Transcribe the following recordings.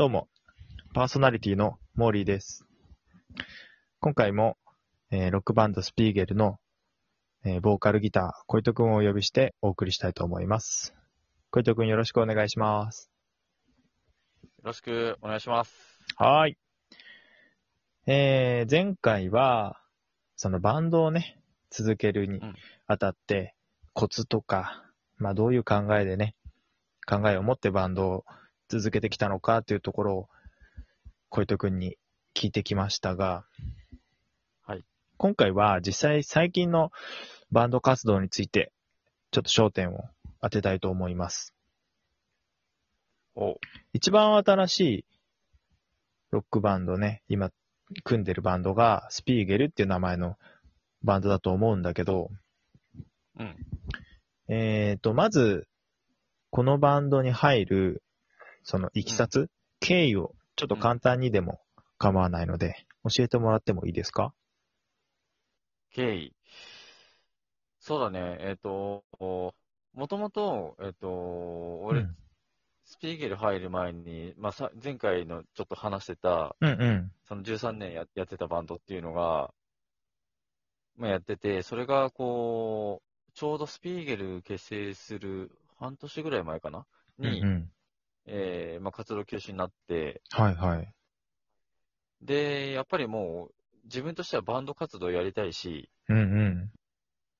どうも、パーソナリティのモーリーです。今回も、えーロックバンドスピーゲルの、えーボーカルギター、小糸くんをお呼びしてお送りしたいと思います。小糸くんよろしくお願いします。よろしくお願いします。はーい。えー、前回は、そのバンドをね、続けるにうんあたって、コツとか、まあどういう考えでね、考えを持ってバンドを続けてきたのかっていうところを、小糸くんに聞いてきましたが、はい。今回は実際最近のバンド活動について、ちょっと焦点を当てたいと思います。お一番新しいロックバンドね、今組んでるバンドがスピーゲルっていう名前のバンドだと思うんだけど、うん。えーと、まず、このバンドに入る、そのいきさつ、経緯をちょっと簡単にでも構わないので、教えてもらってもいいですか？経緯。そうだね、えっ、と、もともと、えっ、と、俺、うんスピーゲル入る前に、まあ、さ前回のちょっと話してた、うんうん。その13年ややってたバンドっていうのが、まあ、やってて、それがこう、ちょうどスピーゲル結成する半年ぐらい前かな？に、うんうん。えーまあ、活動休止になって、はいはい。で、やっぱりもう、自分としてはバンド活動やりたいし、うんうん。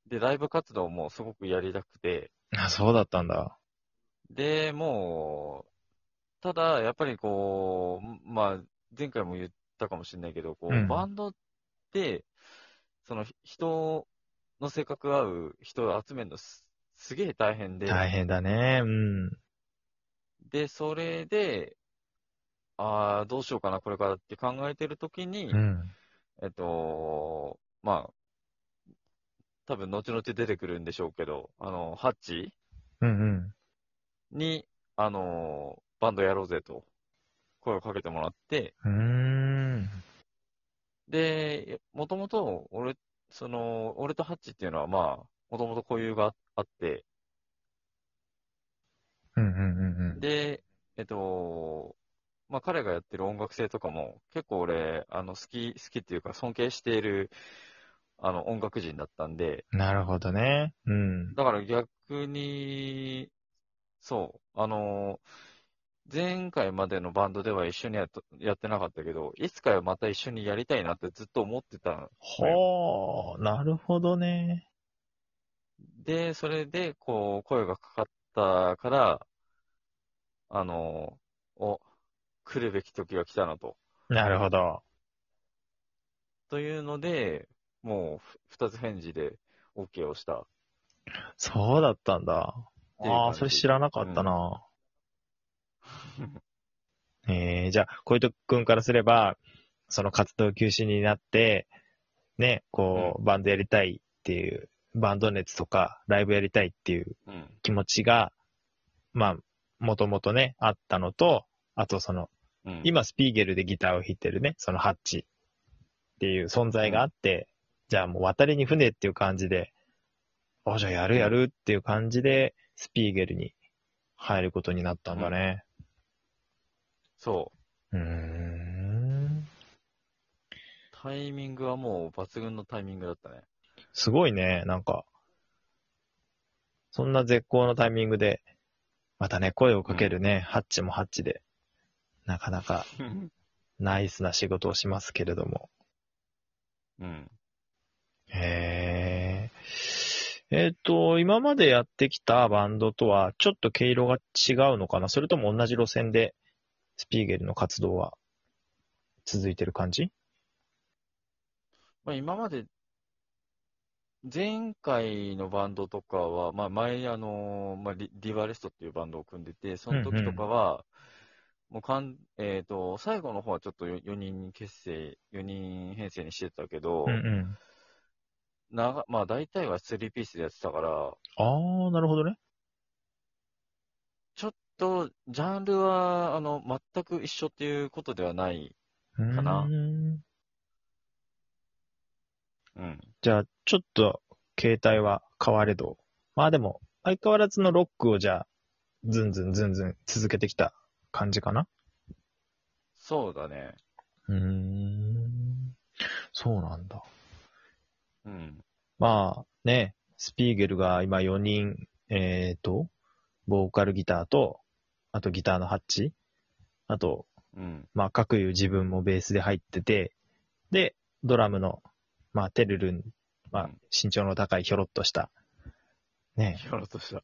で、ライブ活動もすごくやりたくて、あ、そうだったんだ。で、もう、ただ、やっぱりこう、まあ、前回も言ったかもしれないけど、こう、うんバンドって、その、人の性格合う人を集めるのすすげえ大変で、大変だね。うん。で、それで、ああ、どうしようかな、これからって考えてるときに、うん。えっと、まあ、多分後々出てくるんでしょうけど、あの、ハッチ？うんうん。に、あの、バンドやろうぜと、声をかけてもらって、うーん。で、もともと、俺、その、俺とハッチっていうのは、まあ、もともと交友があって、うんうんうんうん。で、えっと、まあ、彼がやってる音楽性とかも、結構俺、あの、好き、好きっていうか、尊敬している、あの、音楽人だったんで、なるほどね。うん。だから逆に、そう、あの、前回までのバンドでは一緒にやっとやってなかったけど、いつかはまた一緒にやりたいなってずっと思ってたの。ほー、なるほどね。で、それで、こう、声がかかったから、あの、お、来るべき時が来たなと。なるほど。というので、もうふ、二つ返事で OK をした。そうだったんだ。ああ、それ知らなかったな。えー、じゃあ、小糸くんからすれば、その活動休止になって、ね、こう、バンドやりたいっていう、バンド熱とか、ライブやりたいっていううん。気持ちが、まあ、もともとね、あったのと、あとその、うん、今スピーゲルでギターを弾いてるね、そのハッチっていう存在があって、じゃあもう渡りに船っていう感じで、あ、じゃあやるやるっていう感じで、スピーゲルに入ることになったんだね。そう。うーん。タイミングはもう抜群のタイミングだったね。すごいね、なんか、そんな絶好のタイミングで、またね、声をかけるね、ハッチもハッチで、なかなかナイスな仕事をしますけれども。うん。へえ。えっ、と、今までやってきたバンドとは、ちょっと毛色が違うのかな？それとも同じ路線で、スピーゲルの活動は続いてる感じ？まあ、今まで、前回のバンドとかは、まあ、前、あの、まあ、リディバレストっていうバンドを組んでて、その時とかは、もうかん、えっ、と、最後の方はちょっと4人結成、4人編成にしてたけど、うんうん。長まあ、大体は3ピースでやってたから、あー、なるほどね。ちょっと、ジャンルは、あの、全く一緒っていうことではない。かなうーんうん。じゃあ、ちょっと、形態は変われど。まあでも、相変わらずのロックをじゃあ、ずんずんずんずん続けてきた感じかな？そうだね。うーん。そうなんだ。うん。まあね、スピーゲルが今4人、えっ、と、ボーカルギターと、あとギターのハッチ、あと、うん。まあ各いう自分もベースで入ってて、で、ドラムの、まあテルルン、まあうん身長の高いひょろっとした、ね、やろうとした。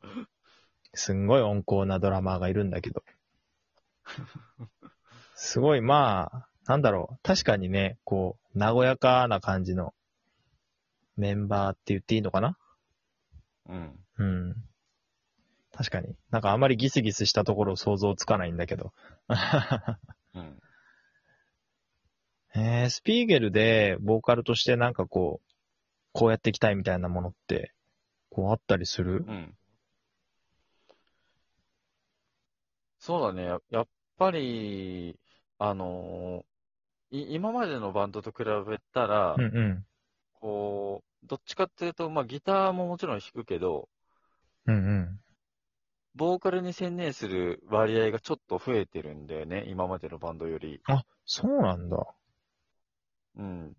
すんごい温厚なドラマーがいるんだけど。すごい、まあ、なんだろう。確かにね、こう、和やかな感じのメンバーって言っていいのかな？うん。うん。確かに。なんかあまりギスギスしたところ想像つかないんだけど。うん。えー、スピーゲルでボーカルとしてなんかこう、こうやっていきたいみたいなものって、こうあったりする？うん。そうだね。ややっぱり、あのーい今までのバンドと比べたら、うんうん。こう、どっちかっていうと、まあ、ギターももちろん弾くけど、うんうん。ボーカルに専念する割合がちょっと増えてるんだよね。今までのバンドより。あ、そうなんだ。うん。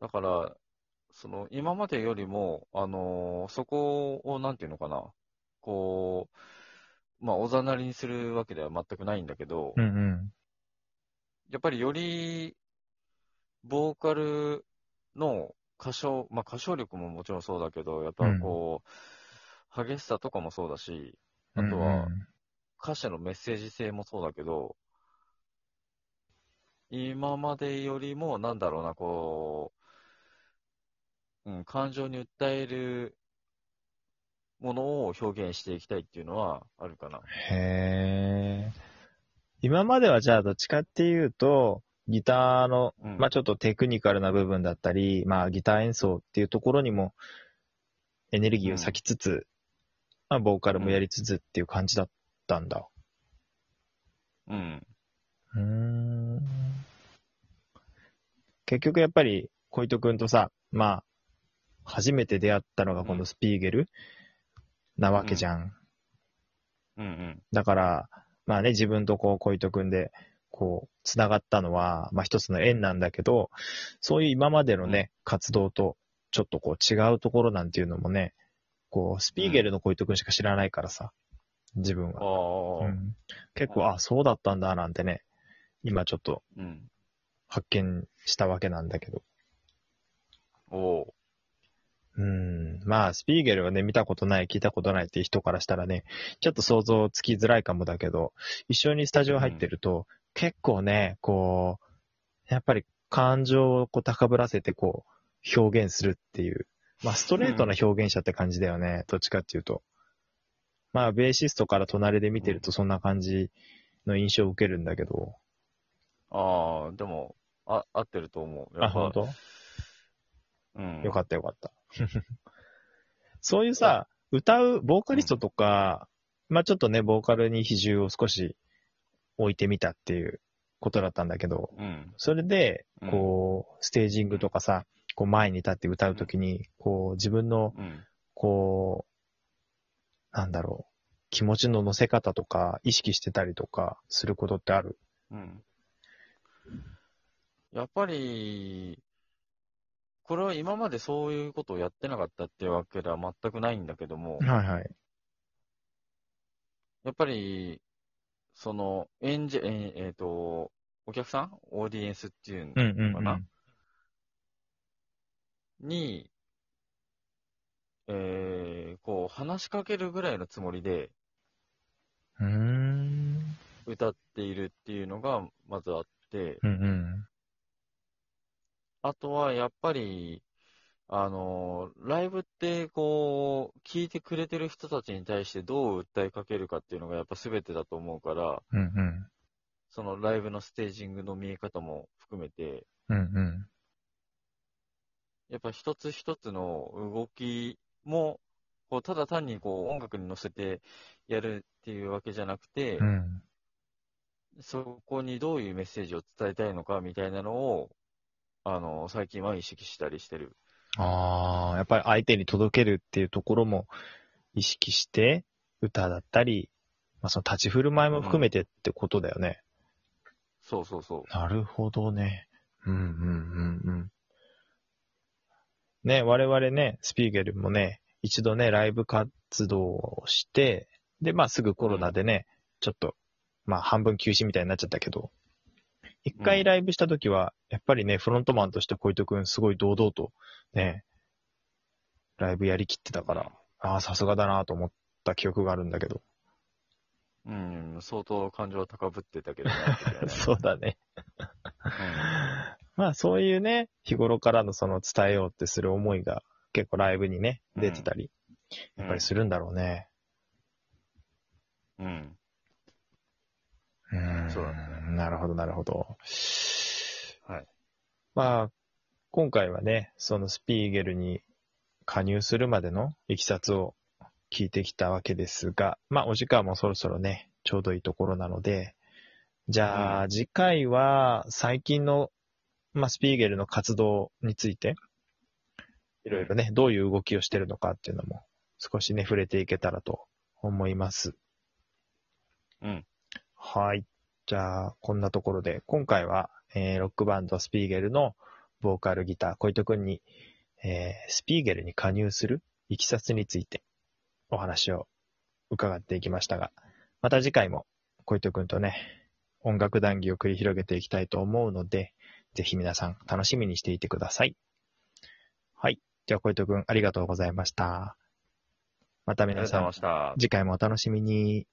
だから、その、今までよりも、あのーそこを、なんていうのかな。こう、まあ、おざなりにするわけでは全くないんだけど、うんうん。やっぱりより、ボーカルの歌唱、まあ、歌唱力ももちろんそうだけど、やっぱこう、激しさとかもそうだし、あとはうん歌詞のメッセージ性もそうだけど、今までよりも、なんだろうな、こう、うん、感情に訴えるものを表現していきたいっていうのはあるかな。へえ。今まではじゃあどっちかっていうと、ギターの、うん。まあちょっとテクニカルな部分だったり、まあギター演奏っていうところにもエネルギーを割きつつ、まあボーカルもやりつつっていう感じだったんだ。うん。うーん。結局やっぱり小糸くんとさ、まあ初めて出会ったのがこのスピーゲルなわけじゃん。うんうん。だから、まあね、自分とこう、小糸くんで、こう、繋がったのは、まあ一つの縁なんだけど、そういう今までのね、活動と、ちょっとこう違うところなんていうのもね、こう、スピーゲルの小糸くんしか知らないからさ、自分あは。あ、うん、結構、あ、そうだったんだ、なんてね、今ちょっとうん。発見したわけなんだけど。おおうん。まあ、スピーゲルはね、見たことない、聞いたことないっていう人からしたらね、ちょっと想像つきづらいかもだけど、一緒にスタジオ入ってると、結構ね、こう、やっぱり感情をこう高ぶらせてこう、表現するっていう、まあ、ストレートな表現者って感じだよね、どっちかっていうと。まあ、ベーシストから隣で見てるとそんな感じの印象を受けるんだけど。ああ、でも、あ、合ってると思う。やあ、っぱ本当？うん。よかったよかった。そういうさ、歌う、ボーカリストとか、まあちょっとね、ボーカルに比重を少し置いてみたっていうことだったんだけど、うん。それでうん、こう、ステージングとかさ、こう前に立って歌うときに、こう自分の、うん。こう、なんだろう、気持ちの乗せ方とか意識してたりとかすることってある？うん。やっぱり、これは今までそういうことをやってなかったっていうわけでは全くないんだけども、はいはい。やっぱり、その、演者、えーえーと、お客さんオーディエンスっていううんうん、のかな、に、えー、こう、話しかけるぐらいのつもりで。歌っているっていうのが、まずあって、うんうん。あとはやっぱり、あの、ライブって、こう、聞いてくれてる人たちに対してどう訴えかけるかっていうのがやっぱ全てだと思うから、うんうん。そのライブのステージングの見え方も含めて、うんうん。やっぱ一つ一つの動きも、こうただ単にこう音楽に乗せてやるっていうわけじゃなくて、うん。そこにどういうメッセージを伝えたいのかみたいなのを、あの、最近は意識したりしてる。ああ、やっぱり相手に届けるっていうところも意識して、歌だったり、まあその立ち振る舞いも含めてってことだよね。そうそうそう。なるほどね。うんうんうんうん。ね、我々ね、スピーゲルもね、一度ね、ライブ活動をして、で、まあすぐコロナでね、ちょっと、まあ半分休止みたいになっちゃったけど、一回ライブした時は、やっぱりね、フロントマンとして小糸くんすごい堂々と、ね、ライブやりきってたから、ああ、さすがだなと思った記憶があるんだけど。うん、相当感情は高ぶってたけどね。そうだね。まあそういうね、日頃からのその伝えようってする思いが結構ライブにね、出てたり、うんやっぱりするんだろうね。うん。うん。そうだねなるほど、なるほど。はい。まあ、今回はね、そのスピーゲルに加入するまでのいきさつを聞いてきたわけですが、まあお時間もそろそろね、ちょうどいいところなので、じゃあ、次回は最近の、まあ、スピーゲルの活動について、いろいろね、どういう動きをしてるのかっていうのも少しね、触れていけたらと思います。うん。はい。じゃあ、こんなところで、今回は、えーロックバンドスピーゲルのボーカルギター、小糸くんに、えースピーゲルに加入するいきさつについてお話を伺っていきましたが、また次回も小糸くんとね、音楽談義を繰り広げていきたいと思うので、ぜひ皆さん楽しみにしていてください。はい。じゃあ小糸くんありがとうございました。また皆さん。次回もお楽しみに。